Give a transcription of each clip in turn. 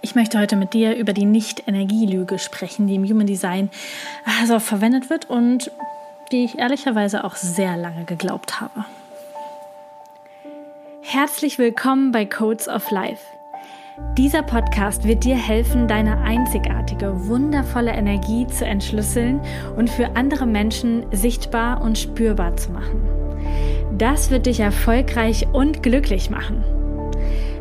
Ich möchte heute mit dir über die Nicht-Energielüge sprechen, die im Human Design also verwendet wird und die ich ehrlicherweise auch sehr lange geglaubt habe. Herzlich willkommen bei Codes of Life. Dieser Podcast wird dir helfen, deine einzigartige, wundervolle Energie zu entschlüsseln und für andere Menschen sichtbar und spürbar zu machen. Das wird dich erfolgreich und glücklich machen.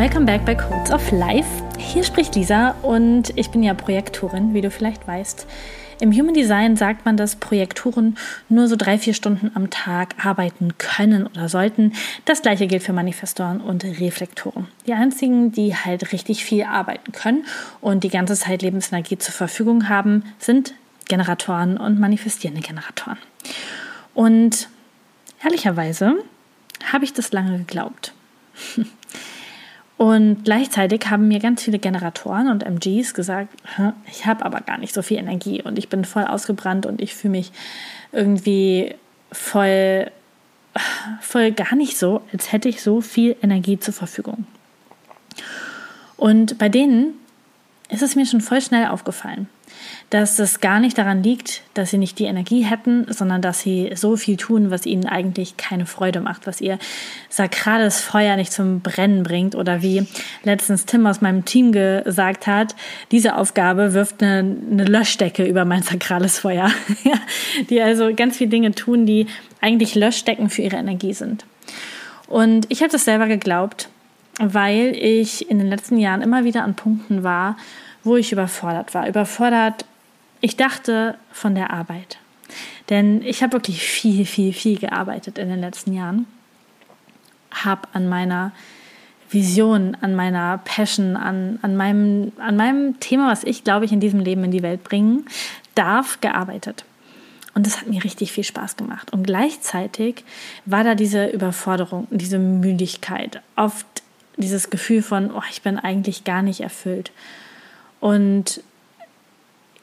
Welcome back bei Codes of Life. Hier spricht Lisa und ich bin ja Projektorin, wie du vielleicht weißt. Im Human Design sagt man, dass Projektoren nur so drei, vier Stunden am Tag arbeiten können oder sollten. Das gleiche gilt für Manifestoren und Reflektoren. Die einzigen, die halt richtig viel arbeiten können und die ganze Zeit Lebensenergie zur Verfügung haben, sind Generatoren und manifestierende Generatoren. Und ehrlicherweise habe ich das lange geglaubt. Und gleichzeitig haben mir ganz viele Generatoren und MGs gesagt, ich habe aber gar nicht so viel Energie und ich bin voll ausgebrannt und ich fühle mich irgendwie voll, voll gar nicht so, als hätte ich so viel Energie zur Verfügung. Und bei denen ist es mir schon voll schnell aufgefallen dass es gar nicht daran liegt, dass sie nicht die Energie hätten, sondern dass sie so viel tun, was ihnen eigentlich keine Freude macht, was ihr sakrales Feuer nicht zum Brennen bringt oder wie letztens Tim aus meinem Team gesagt hat, diese Aufgabe wirft eine, eine Löschdecke über mein sakrales Feuer, die also ganz viele Dinge tun, die eigentlich Löschdecken für ihre Energie sind. Und ich habe das selber geglaubt, weil ich in den letzten Jahren immer wieder an Punkten war, wo ich überfordert war. Überfordert, ich dachte, von der Arbeit. Denn ich habe wirklich viel, viel, viel gearbeitet in den letzten Jahren. Habe an meiner Vision, an meiner Passion, an, an, meinem, an meinem Thema, was ich, glaube ich, in diesem Leben in die Welt bringen darf, gearbeitet. Und das hat mir richtig viel Spaß gemacht. Und gleichzeitig war da diese Überforderung, diese Müdigkeit, oft dieses Gefühl von, oh, ich bin eigentlich gar nicht erfüllt und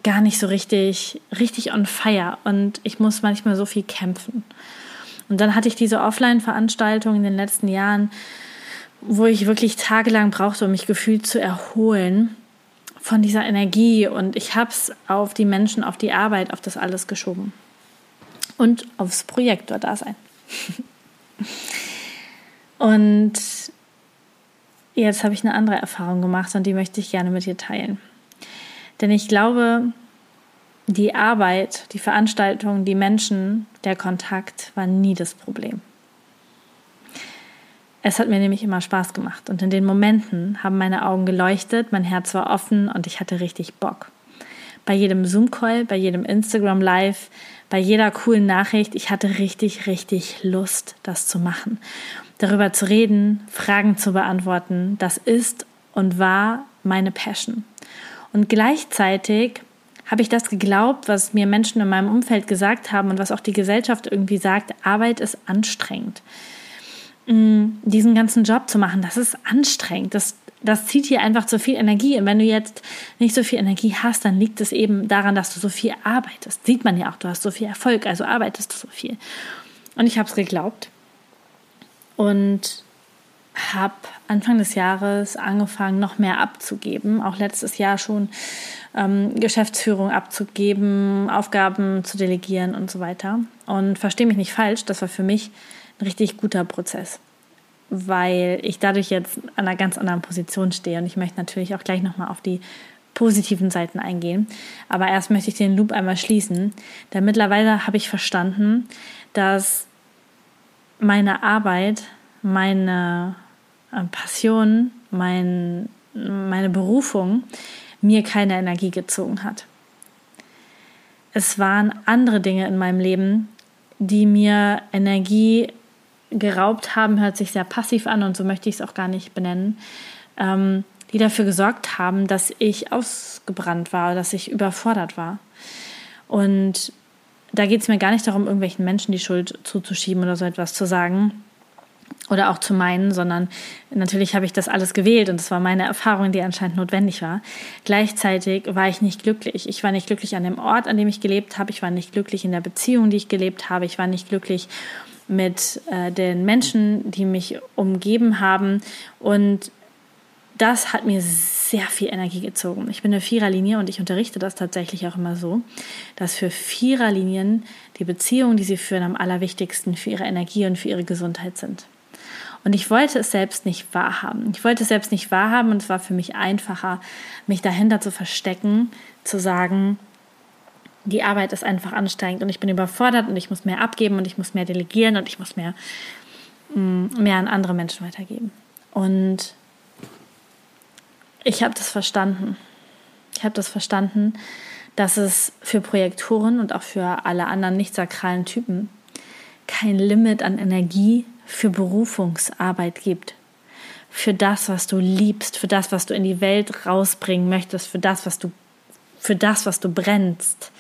gar nicht so richtig, richtig on fire. Und ich muss manchmal so viel kämpfen. Und dann hatte ich diese Offline-Veranstaltung in den letzten Jahren, wo ich wirklich tagelang brauchte, um mich gefühlt zu erholen von dieser Energie. Und ich habe es auf die Menschen, auf die Arbeit, auf das alles geschoben. Und aufs Projekt dort da sein. und jetzt habe ich eine andere Erfahrung gemacht und die möchte ich gerne mit dir teilen. Denn ich glaube, die Arbeit, die Veranstaltung, die Menschen, der Kontakt war nie das Problem. Es hat mir nämlich immer Spaß gemacht und in den Momenten haben meine Augen geleuchtet, mein Herz war offen und ich hatte richtig Bock. Bei jedem Zoom-Call, bei jedem Instagram-Live, bei jeder coolen Nachricht, ich hatte richtig, richtig Lust, das zu machen. Darüber zu reden, Fragen zu beantworten, das ist und war meine Passion. Und gleichzeitig habe ich das geglaubt, was mir Menschen in meinem Umfeld gesagt haben und was auch die Gesellschaft irgendwie sagt, Arbeit ist anstrengend. Mm, diesen ganzen Job zu machen, das ist anstrengend. Das, das zieht hier einfach zu viel Energie. Und wenn du jetzt nicht so viel Energie hast, dann liegt es eben daran, dass du so viel arbeitest. Sieht man ja auch, du hast so viel Erfolg, also arbeitest du so viel. Und ich habe es geglaubt. Und habe Anfang des Jahres angefangen, noch mehr abzugeben, auch letztes Jahr schon ähm, Geschäftsführung abzugeben, Aufgaben zu delegieren und so weiter. Und verstehe mich nicht falsch, das war für mich ein richtig guter Prozess, weil ich dadurch jetzt an einer ganz anderen Position stehe. Und ich möchte natürlich auch gleich nochmal auf die positiven Seiten eingehen. Aber erst möchte ich den Loop einmal schließen, denn mittlerweile habe ich verstanden, dass meine Arbeit, meine Passion, mein, meine Berufung mir keine Energie gezogen hat. Es waren andere Dinge in meinem Leben, die mir Energie geraubt haben, hört sich sehr passiv an und so möchte ich es auch gar nicht benennen. Ähm, die dafür gesorgt haben, dass ich ausgebrannt war, dass ich überfordert war. Und da geht es mir gar nicht darum, irgendwelchen Menschen die Schuld zuzuschieben oder so etwas zu sagen oder auch zu meinen, sondern natürlich habe ich das alles gewählt und es war meine Erfahrung, die anscheinend notwendig war. Gleichzeitig war ich nicht glücklich. Ich war nicht glücklich an dem Ort, an dem ich gelebt habe. Ich war nicht glücklich in der Beziehung, die ich gelebt habe. Ich war nicht glücklich mit äh, den Menschen, die mich umgeben haben. Und das hat mir sehr viel Energie gezogen. Ich bin eine Viererlinie und ich unterrichte das tatsächlich auch immer so, dass für Viererlinien die Beziehungen, die sie führen, am allerwichtigsten für ihre Energie und für ihre Gesundheit sind. Und ich wollte es selbst nicht wahrhaben. Ich wollte es selbst nicht wahrhaben und es war für mich einfacher, mich dahinter zu verstecken, zu sagen, die Arbeit ist einfach anstrengend und ich bin überfordert und ich muss mehr abgeben und ich muss mehr delegieren und ich muss mehr, mm, mehr an andere Menschen weitergeben. Und ich habe das verstanden. Ich habe das verstanden, dass es für Projektoren und auch für alle anderen nicht sakralen Typen kein Limit an Energie für Berufungsarbeit gibt. Für das, was du liebst, für das, was du in die Welt rausbringen möchtest, für das, was du, für das, was du brennst.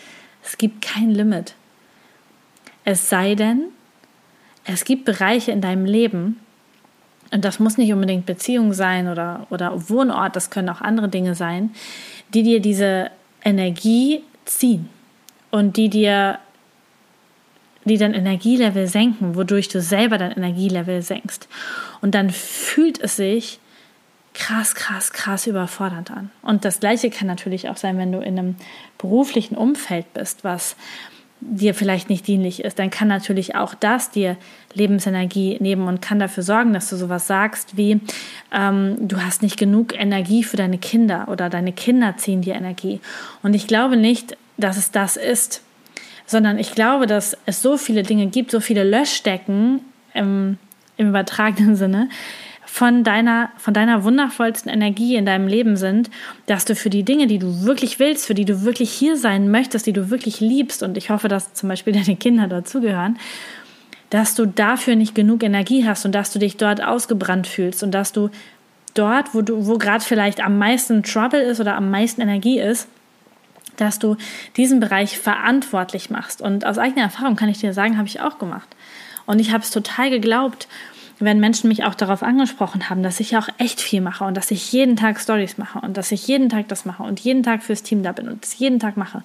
Es gibt kein Limit. Es sei denn, es gibt Bereiche in deinem Leben, und das muss nicht unbedingt Beziehung sein oder, oder Wohnort, das können auch andere Dinge sein, die dir diese Energie ziehen und die dir die dein Energielevel senken, wodurch du selber dein Energielevel senkst. Und dann fühlt es sich krass, krass, krass überfordernd an. Und das Gleiche kann natürlich auch sein, wenn du in einem beruflichen Umfeld bist, was dir vielleicht nicht dienlich ist, dann kann natürlich auch das dir Lebensenergie nehmen und kann dafür sorgen, dass du sowas sagst wie, ähm, du hast nicht genug Energie für deine Kinder oder deine Kinder ziehen dir Energie. Und ich glaube nicht, dass es das ist, sondern ich glaube, dass es so viele Dinge gibt, so viele Löschdecken im, im übertragenen Sinne, von deiner, von deiner wundervollsten Energie in deinem Leben sind, dass du für die Dinge, die du wirklich willst, für die du wirklich hier sein möchtest, die du wirklich liebst, und ich hoffe, dass zum Beispiel deine Kinder dazugehören, dass du dafür nicht genug Energie hast und dass du dich dort ausgebrannt fühlst und dass du dort, wo du, wo gerade vielleicht am meisten Trouble ist oder am meisten Energie ist, dass du diesen Bereich verantwortlich machst. Und aus eigener Erfahrung kann ich dir sagen, habe ich auch gemacht. Und ich habe es total geglaubt, wenn Menschen mich auch darauf angesprochen haben, dass ich auch echt viel mache und dass ich jeden Tag Stories mache und dass ich jeden Tag das mache und jeden Tag fürs Team da bin und das jeden Tag mache.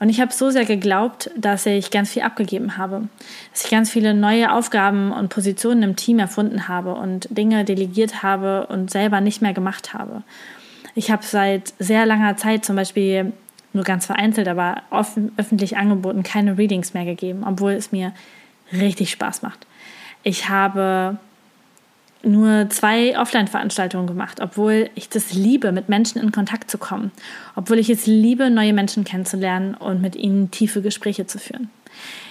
Und ich habe so sehr geglaubt, dass ich ganz viel abgegeben habe, dass ich ganz viele neue Aufgaben und Positionen im Team erfunden habe und Dinge delegiert habe und selber nicht mehr gemacht habe. Ich habe seit sehr langer Zeit zum Beispiel nur ganz vereinzelt, aber offen, öffentlich angeboten, keine Readings mehr gegeben, obwohl es mir richtig Spaß macht. Ich habe nur zwei Offline-Veranstaltungen gemacht, obwohl ich das liebe, mit Menschen in Kontakt zu kommen, obwohl ich es liebe, neue Menschen kennenzulernen und mit ihnen tiefe Gespräche zu führen.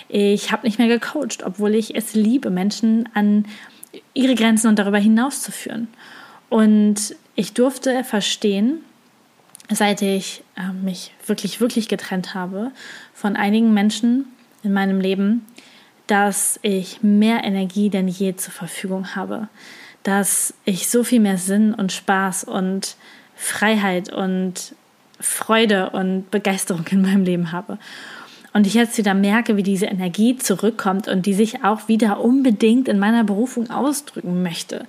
Ich habe nicht mehr gecoacht, obwohl ich es liebe, Menschen an ihre Grenzen und darüber hinaus zu führen. Und ich durfte verstehen, seit ich äh, mich wirklich, wirklich getrennt habe von einigen Menschen in meinem Leben, dass ich mehr Energie denn je zur Verfügung habe, dass ich so viel mehr Sinn und Spaß und Freiheit und Freude und Begeisterung in meinem Leben habe. Und ich jetzt wieder merke, wie diese Energie zurückkommt und die sich auch wieder unbedingt in meiner Berufung ausdrücken möchte.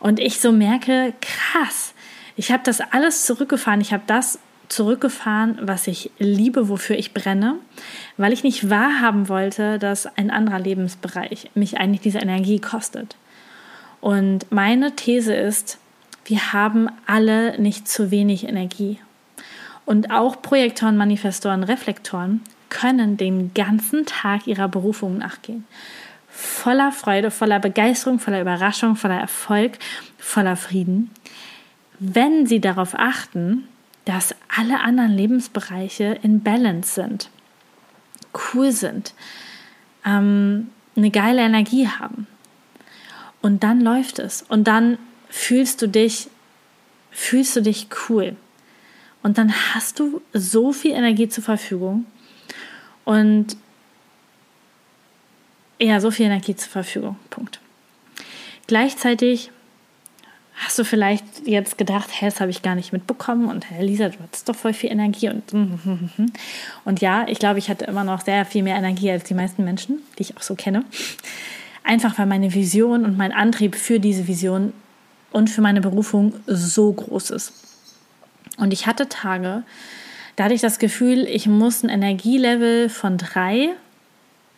Und ich so merke, krass, ich habe das alles zurückgefahren. Ich habe das zurückgefahren, was ich liebe, wofür ich brenne, weil ich nicht wahrhaben wollte, dass ein anderer Lebensbereich mich eigentlich diese Energie kostet. Und meine These ist, wir haben alle nicht zu wenig Energie. Und auch Projektoren, Manifestoren, Reflektoren können den ganzen Tag ihrer Berufung nachgehen. Voller Freude, voller Begeisterung, voller Überraschung, voller Erfolg, voller Frieden wenn sie darauf achten, dass alle anderen Lebensbereiche in Balance sind, cool sind, ähm, eine geile Energie haben. Und dann läuft es. Und dann fühlst du dich, fühlst du dich cool. Und dann hast du so viel Energie zur Verfügung. Und ja, so viel Energie zur Verfügung. Punkt. Gleichzeitig hast du vielleicht jetzt gedacht, hä, das habe ich gar nicht mitbekommen und hä, Lisa, du hattest doch voll viel Energie und und ja, ich glaube, ich hatte immer noch sehr viel mehr Energie als die meisten Menschen, die ich auch so kenne. Einfach weil meine Vision und mein Antrieb für diese Vision und für meine Berufung so groß ist. Und ich hatte Tage, da hatte ich das Gefühl, ich muss ein Energielevel von drei,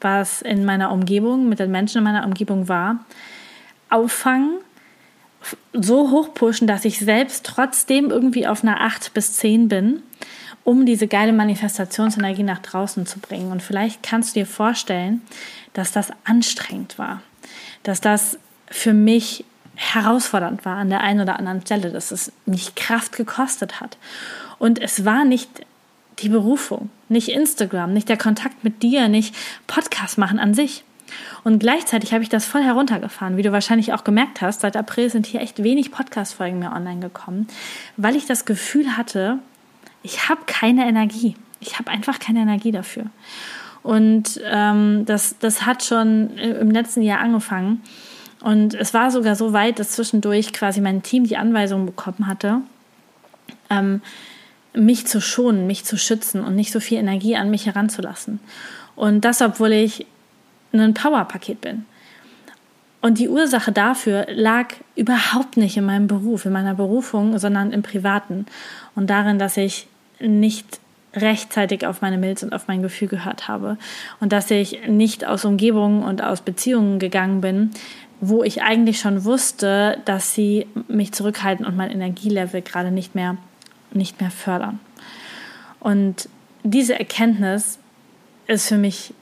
was in meiner Umgebung, mit den Menschen in meiner Umgebung war, auffangen, so hoch pushen, dass ich selbst trotzdem irgendwie auf einer 8 bis 10 bin, um diese geile Manifestationsenergie nach draußen zu bringen. Und vielleicht kannst du dir vorstellen, dass das anstrengend war, dass das für mich herausfordernd war an der einen oder anderen Stelle, dass es mich Kraft gekostet hat. Und es war nicht die Berufung, nicht Instagram, nicht der Kontakt mit dir, nicht Podcast machen an sich. Und gleichzeitig habe ich das voll heruntergefahren, wie du wahrscheinlich auch gemerkt hast. Seit April sind hier echt wenig Podcast-Folgen mehr online gekommen, weil ich das Gefühl hatte, ich habe keine Energie. Ich habe einfach keine Energie dafür. Und ähm, das, das hat schon im letzten Jahr angefangen. Und es war sogar so weit, dass zwischendurch quasi mein Team die Anweisung bekommen hatte, ähm, mich zu schonen, mich zu schützen und nicht so viel Energie an mich heranzulassen. Und das, obwohl ich ein Powerpaket bin. Und die Ursache dafür lag überhaupt nicht in meinem Beruf, in meiner Berufung, sondern im Privaten. Und darin, dass ich nicht rechtzeitig auf meine Milz und auf mein Gefühl gehört habe. Und dass ich nicht aus Umgebungen und aus Beziehungen gegangen bin, wo ich eigentlich schon wusste, dass sie mich zurückhalten und mein Energielevel gerade nicht mehr, nicht mehr fördern. Und diese Erkenntnis ist für mich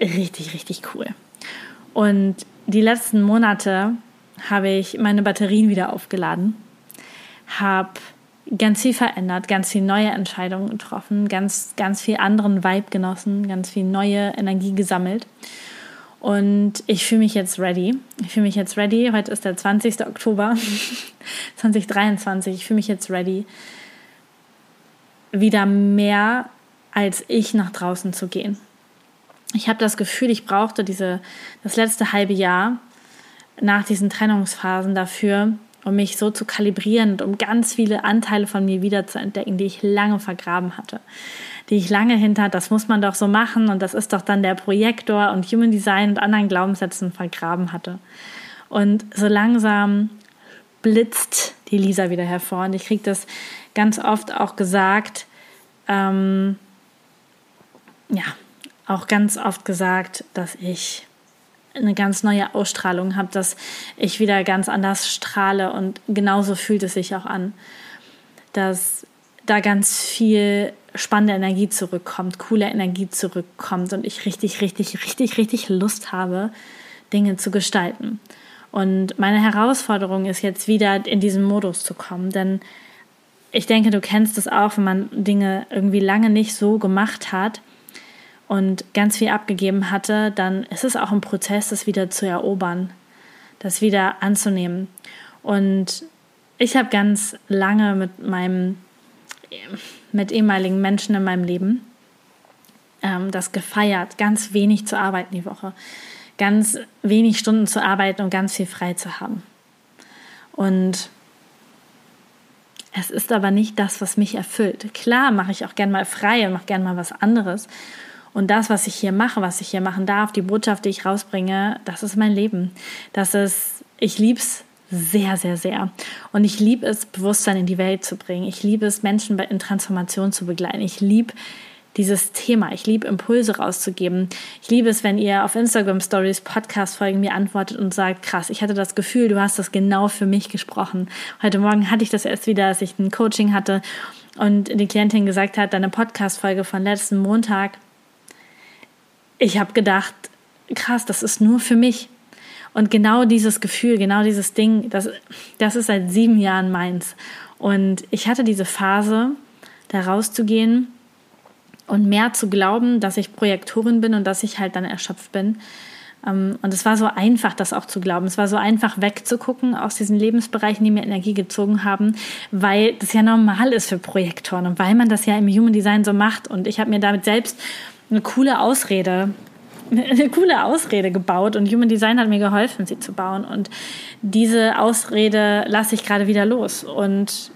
richtig, richtig cool. Und die letzten Monate habe ich meine Batterien wieder aufgeladen, habe ganz viel verändert, ganz viel neue Entscheidungen getroffen, ganz, ganz viel anderen Vibe genossen, ganz viel neue Energie gesammelt. Und ich fühle mich jetzt ready. Ich fühle mich jetzt ready. Heute ist der 20. Oktober 2023. Ich fühle mich jetzt ready, wieder mehr als ich nach draußen zu gehen. Ich habe das Gefühl, ich brauchte diese, das letzte halbe Jahr nach diesen Trennungsphasen dafür, um mich so zu kalibrieren und um ganz viele Anteile von mir wieder zu entdecken, die ich lange vergraben hatte die ich lange hinter, das muss man doch so machen und das ist doch dann der Projektor und Human Design und anderen Glaubenssätzen vergraben hatte. Und so langsam blitzt die Lisa wieder hervor und ich kriege das ganz oft auch gesagt, ähm, ja, auch ganz oft gesagt, dass ich eine ganz neue Ausstrahlung habe, dass ich wieder ganz anders strahle und genauso fühlt es sich auch an, dass da ganz viel spannende Energie zurückkommt, coole Energie zurückkommt und ich richtig, richtig, richtig, richtig Lust habe, Dinge zu gestalten. Und meine Herausforderung ist jetzt wieder in diesen Modus zu kommen, denn ich denke, du kennst es auch, wenn man Dinge irgendwie lange nicht so gemacht hat und ganz viel abgegeben hatte, dann ist es auch ein Prozess, das wieder zu erobern, das wieder anzunehmen. Und ich habe ganz lange mit meinem mit ehemaligen Menschen in meinem Leben ähm, das gefeiert, ganz wenig zu arbeiten die Woche, ganz wenig Stunden zu arbeiten und ganz viel frei zu haben. Und es ist aber nicht das, was mich erfüllt. Klar mache ich auch gern mal frei und mache gern mal was anderes. Und das, was ich hier mache, was ich hier machen darf, die Botschaft, die ich rausbringe, das ist mein Leben. Das ist, ich lieb's sehr, sehr, sehr. Und ich liebe es, Bewusstsein in die Welt zu bringen. Ich liebe es, Menschen in Transformation zu begleiten. Ich liebe dieses Thema. Ich liebe Impulse rauszugeben. Ich liebe es, wenn ihr auf Instagram Stories, Podcast-Folgen mir antwortet und sagt, krass, ich hatte das Gefühl, du hast das genau für mich gesprochen. Heute Morgen hatte ich das erst wieder, dass ich ein Coaching hatte und die Klientin gesagt hat, deine Podcast-Folge von letzten Montag, ich habe gedacht, krass, das ist nur für mich. Und genau dieses Gefühl, genau dieses Ding, das, das ist seit sieben Jahren meins. Und ich hatte diese Phase, da rauszugehen und mehr zu glauben, dass ich Projektorin bin und dass ich halt dann erschöpft bin. Ähm, und es war so einfach, das auch zu glauben. Es war so einfach wegzugucken aus diesen Lebensbereichen, die mir Energie gezogen haben, weil das ja normal ist für Projektoren und weil man das ja im Human Design so macht. Und ich habe mir damit selbst eine coole Ausrede eine coole Ausrede gebaut und Human Design hat mir geholfen, sie zu bauen. Und diese Ausrede lasse ich gerade wieder los und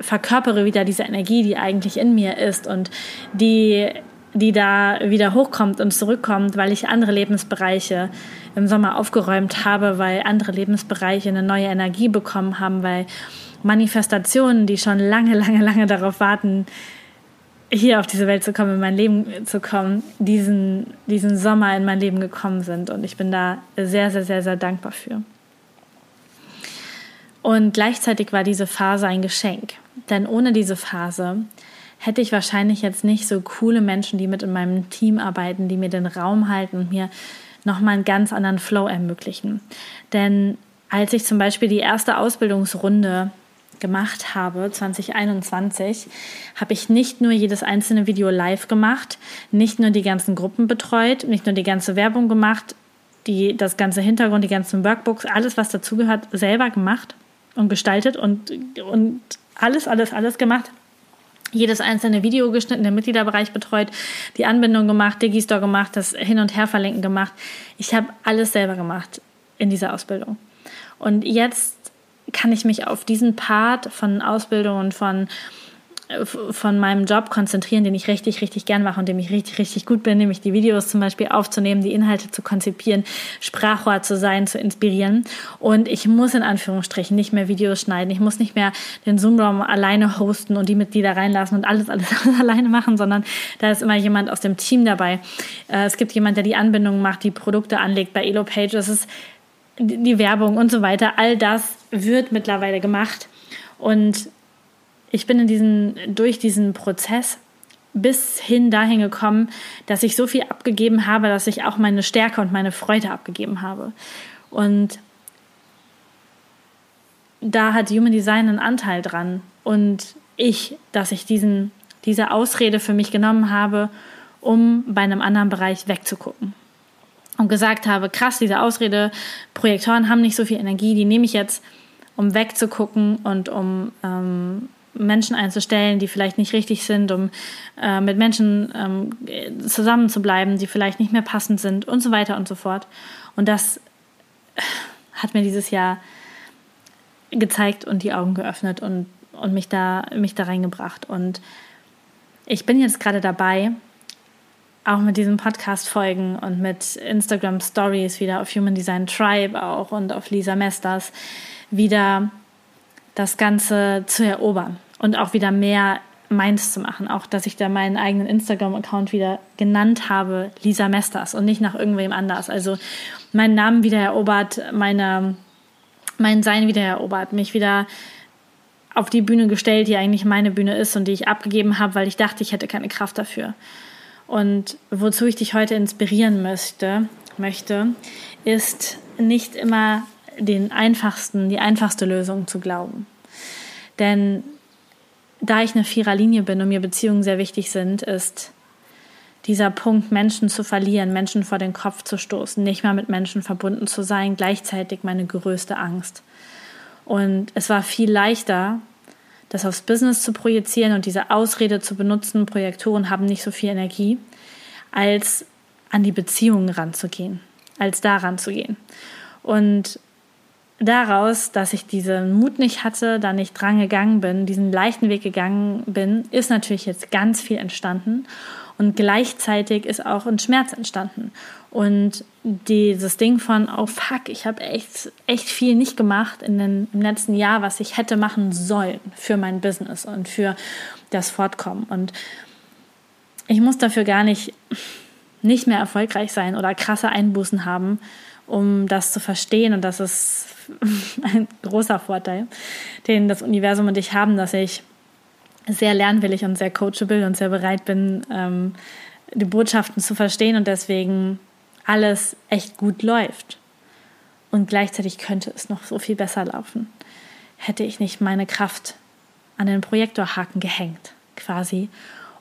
verkörpere wieder diese Energie, die eigentlich in mir ist und die, die da wieder hochkommt und zurückkommt, weil ich andere Lebensbereiche im Sommer aufgeräumt habe, weil andere Lebensbereiche eine neue Energie bekommen haben, weil Manifestationen, die schon lange, lange, lange darauf warten, hier auf diese Welt zu kommen, in mein Leben zu kommen, diesen, diesen Sommer in mein Leben gekommen sind. Und ich bin da sehr, sehr, sehr, sehr dankbar für. Und gleichzeitig war diese Phase ein Geschenk. Denn ohne diese Phase hätte ich wahrscheinlich jetzt nicht so coole Menschen, die mit in meinem Team arbeiten, die mir den Raum halten und mir nochmal einen ganz anderen Flow ermöglichen. Denn als ich zum Beispiel die erste Ausbildungsrunde gemacht habe, 2021, habe ich nicht nur jedes einzelne Video live gemacht, nicht nur die ganzen Gruppen betreut, nicht nur die ganze Werbung gemacht, die, das ganze Hintergrund, die ganzen Workbooks, alles, was dazugehört, selber gemacht und gestaltet und, und alles, alles, alles gemacht. Jedes einzelne Video geschnitten, den Mitgliederbereich betreut, die Anbindung gemacht, Digistore gemacht, das Hin- und Herverlinken gemacht. Ich habe alles selber gemacht in dieser Ausbildung. Und jetzt kann ich mich auf diesen Part von Ausbildung und von von meinem Job konzentrieren, den ich richtig, richtig gern mache und dem ich richtig, richtig gut bin, nämlich die Videos zum Beispiel aufzunehmen, die Inhalte zu konzipieren, Sprachrohr zu sein, zu inspirieren. Und ich muss in Anführungsstrichen nicht mehr Videos schneiden. Ich muss nicht mehr den Zoom-Raum alleine hosten und die Mitglieder reinlassen und alles, alles, alles alleine machen, sondern da ist immer jemand aus dem Team dabei. Äh, es gibt jemand, der die Anbindung macht, die Produkte anlegt bei EloPage. Das ist die Werbung und so weiter. All das wird mittlerweile gemacht. Und ich bin in diesen, durch diesen Prozess bis hin dahin gekommen, dass ich so viel abgegeben habe, dass ich auch meine Stärke und meine Freude abgegeben habe. Und da hat Human Design einen Anteil dran. Und ich, dass ich diesen, diese Ausrede für mich genommen habe, um bei einem anderen Bereich wegzugucken. Und gesagt habe, krass, diese Ausrede, Projektoren haben nicht so viel Energie, die nehme ich jetzt, um wegzugucken und um ähm, Menschen einzustellen, die vielleicht nicht richtig sind, um äh, mit Menschen ähm, zusammenzubleiben, die vielleicht nicht mehr passend sind und so weiter und so fort. Und das hat mir dieses Jahr gezeigt und die Augen geöffnet und, und mich, da, mich da reingebracht. Und ich bin jetzt gerade dabei, auch mit diesen Podcast-Folgen und mit Instagram Stories wieder auf Human Design Tribe auch und auf Lisa Mesters wieder das Ganze zu erobern und auch wieder mehr meins zu machen. Auch, dass ich da meinen eigenen Instagram-Account wieder genannt habe, Lisa Mesters und nicht nach irgendwem anders. Also meinen Namen wieder erobert, meine, mein Sein wieder erobert, mich wieder auf die Bühne gestellt, die eigentlich meine Bühne ist und die ich abgegeben habe, weil ich dachte, ich hätte keine Kraft dafür. Und wozu ich dich heute inspirieren möchte, möchte, ist nicht immer den einfachsten, die einfachste Lösung zu glauben. Denn da ich eine Viererlinie bin und mir Beziehungen sehr wichtig sind, ist dieser Punkt, Menschen zu verlieren, Menschen vor den Kopf zu stoßen, nicht mehr mit Menschen verbunden zu sein, gleichzeitig meine größte Angst. Und es war viel leichter, das aufs Business zu projizieren und diese Ausrede zu benutzen, Projektoren haben nicht so viel Energie, als an die Beziehungen ranzugehen, als da ranzugehen. Und daraus, dass ich diesen Mut nicht hatte, da nicht dran gegangen bin, diesen leichten Weg gegangen bin, ist natürlich jetzt ganz viel entstanden. Und gleichzeitig ist auch ein Schmerz entstanden. Und dieses Ding von, oh fuck, ich habe echt, echt viel nicht gemacht in den, im letzten Jahr, was ich hätte machen sollen für mein Business und für das Fortkommen. Und ich muss dafür gar nicht, nicht mehr erfolgreich sein oder krasse Einbußen haben, um das zu verstehen. Und das ist ein großer Vorteil, den das Universum und ich haben, dass ich sehr lernwillig und sehr coachable und sehr bereit bin, ähm, die Botschaften zu verstehen und deswegen alles echt gut läuft. Und gleichzeitig könnte es noch so viel besser laufen, hätte ich nicht meine Kraft an den Projektorhaken gehängt, quasi,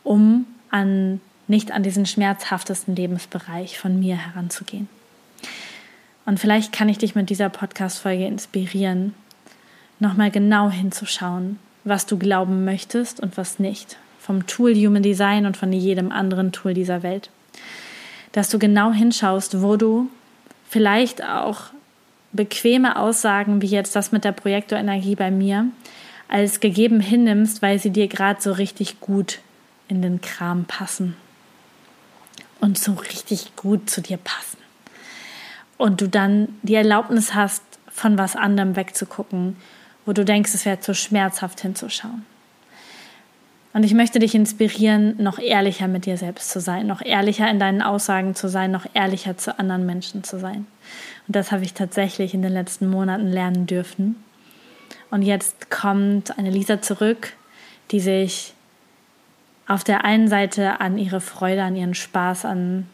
um an, nicht an diesen schmerzhaftesten Lebensbereich von mir heranzugehen. Und vielleicht kann ich dich mit dieser Podcast-Folge inspirieren, nochmal genau hinzuschauen, was du glauben möchtest und was nicht. Vom Tool Human Design und von jedem anderen Tool dieser Welt. dass du genau hinschaust, wo du vielleicht auch bequeme Aussagen wie jetzt das mit der Projektorenergie bei mir als gegeben hinnimmst, weil sie dir gerade so richtig gut in den Kram passen und so richtig gut zu dir passen. Und du dann die Erlaubnis hast, von was anderem wegzugucken, wo du denkst, es wäre zu schmerzhaft hinzuschauen. Und ich möchte dich inspirieren, noch ehrlicher mit dir selbst zu sein, noch ehrlicher in deinen Aussagen zu sein, noch ehrlicher zu anderen Menschen zu sein. Und das habe ich tatsächlich in den letzten Monaten lernen dürfen. Und jetzt kommt eine Lisa zurück, die sich auf der einen Seite an ihre Freude, an ihren Spaß, an,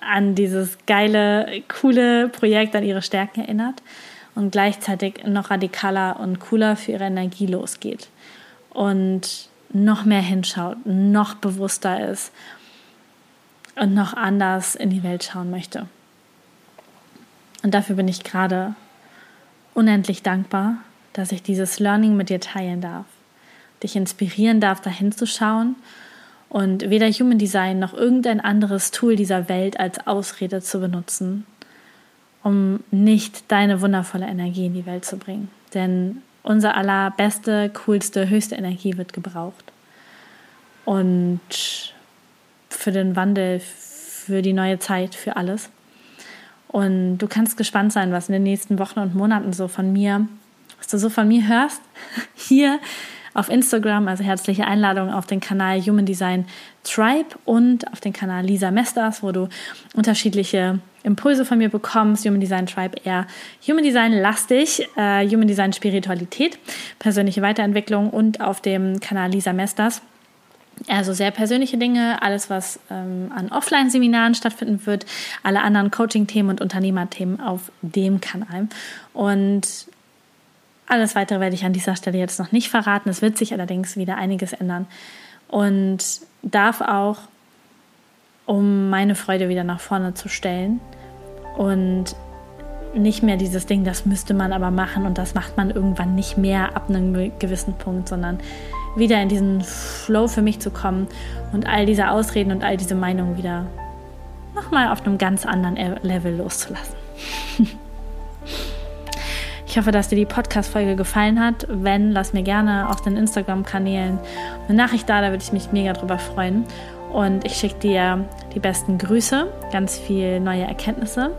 an dieses geile, coole Projekt, an ihre Stärken erinnert und gleichzeitig noch radikaler und cooler für ihre Energie losgeht. Und noch mehr hinschaut, noch bewusster ist und noch anders in die Welt schauen möchte. Und dafür bin ich gerade unendlich dankbar, dass ich dieses Learning mit dir teilen darf, dich inspirieren darf, dahin zu schauen und weder Human Design noch irgendein anderes Tool dieser Welt als Ausrede zu benutzen, um nicht deine wundervolle Energie in die Welt zu bringen. Denn unser allerbeste, coolste, höchste Energie wird gebraucht. Und für den Wandel, für die neue Zeit, für alles. Und du kannst gespannt sein, was in den nächsten Wochen und Monaten so von mir, was du so von mir hörst, hier auf Instagram, also herzliche Einladung auf den Kanal Human Design Tribe und auf den Kanal Lisa Mesters, wo du unterschiedliche Impulse von mir bekommst. Human Design Tribe eher Human Design lastig, äh, Human Design Spiritualität, persönliche Weiterentwicklung und auf dem Kanal Lisa Mesters also sehr persönliche Dinge, alles, was ähm, an Offline-Seminaren stattfinden wird, alle anderen Coaching-Themen und Unternehmerthemen auf dem Kanal. Und alles weitere werde ich an dieser Stelle jetzt noch nicht verraten. Es wird sich allerdings wieder einiges ändern und darf auch, um meine Freude wieder nach vorne zu stellen und nicht mehr dieses Ding, das müsste man aber machen und das macht man irgendwann nicht mehr ab einem gewissen Punkt, sondern wieder in diesen Flow für mich zu kommen und all diese Ausreden und all diese Meinungen wieder nochmal auf einem ganz anderen Level loszulassen. Ich hoffe, dass dir die Podcast-Folge gefallen hat. Wenn, lass mir gerne auf den Instagram-Kanälen eine Nachricht da, da würde ich mich mega drüber freuen. Und ich schicke dir die besten Grüße, ganz viel neue Erkenntnisse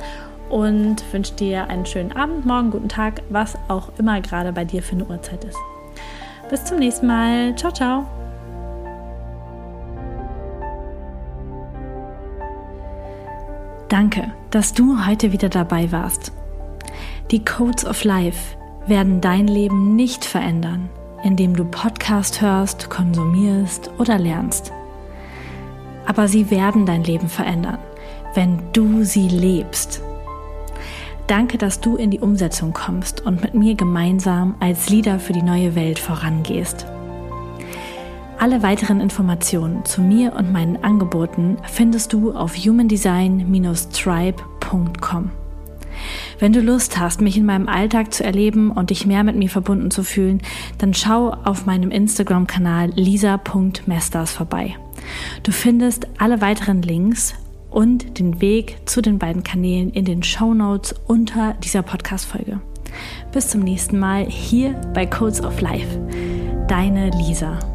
und wünsche dir einen schönen Abend, morgen, guten Tag, was auch immer gerade bei dir für eine Uhrzeit ist. Bis zum nächsten Mal. Ciao, ciao. Danke, dass du heute wieder dabei warst. Die Codes of Life werden dein Leben nicht verändern, indem du Podcast hörst, konsumierst oder lernst. Aber sie werden dein Leben verändern, wenn du sie lebst. Danke, dass du in die Umsetzung kommst und mit mir gemeinsam als Leader für die neue Welt vorangehst. Alle weiteren Informationen zu mir und meinen Angeboten findest du auf humandesign-tribe.com. Wenn du Lust hast, mich in meinem Alltag zu erleben und dich mehr mit mir verbunden zu fühlen, dann schau auf meinem Instagram-Kanal lisa.mesters vorbei. Du findest alle weiteren Links und den Weg zu den beiden Kanälen in den Show Notes unter dieser Podcast-Folge. Bis zum nächsten Mal hier bei Codes of Life. Deine Lisa.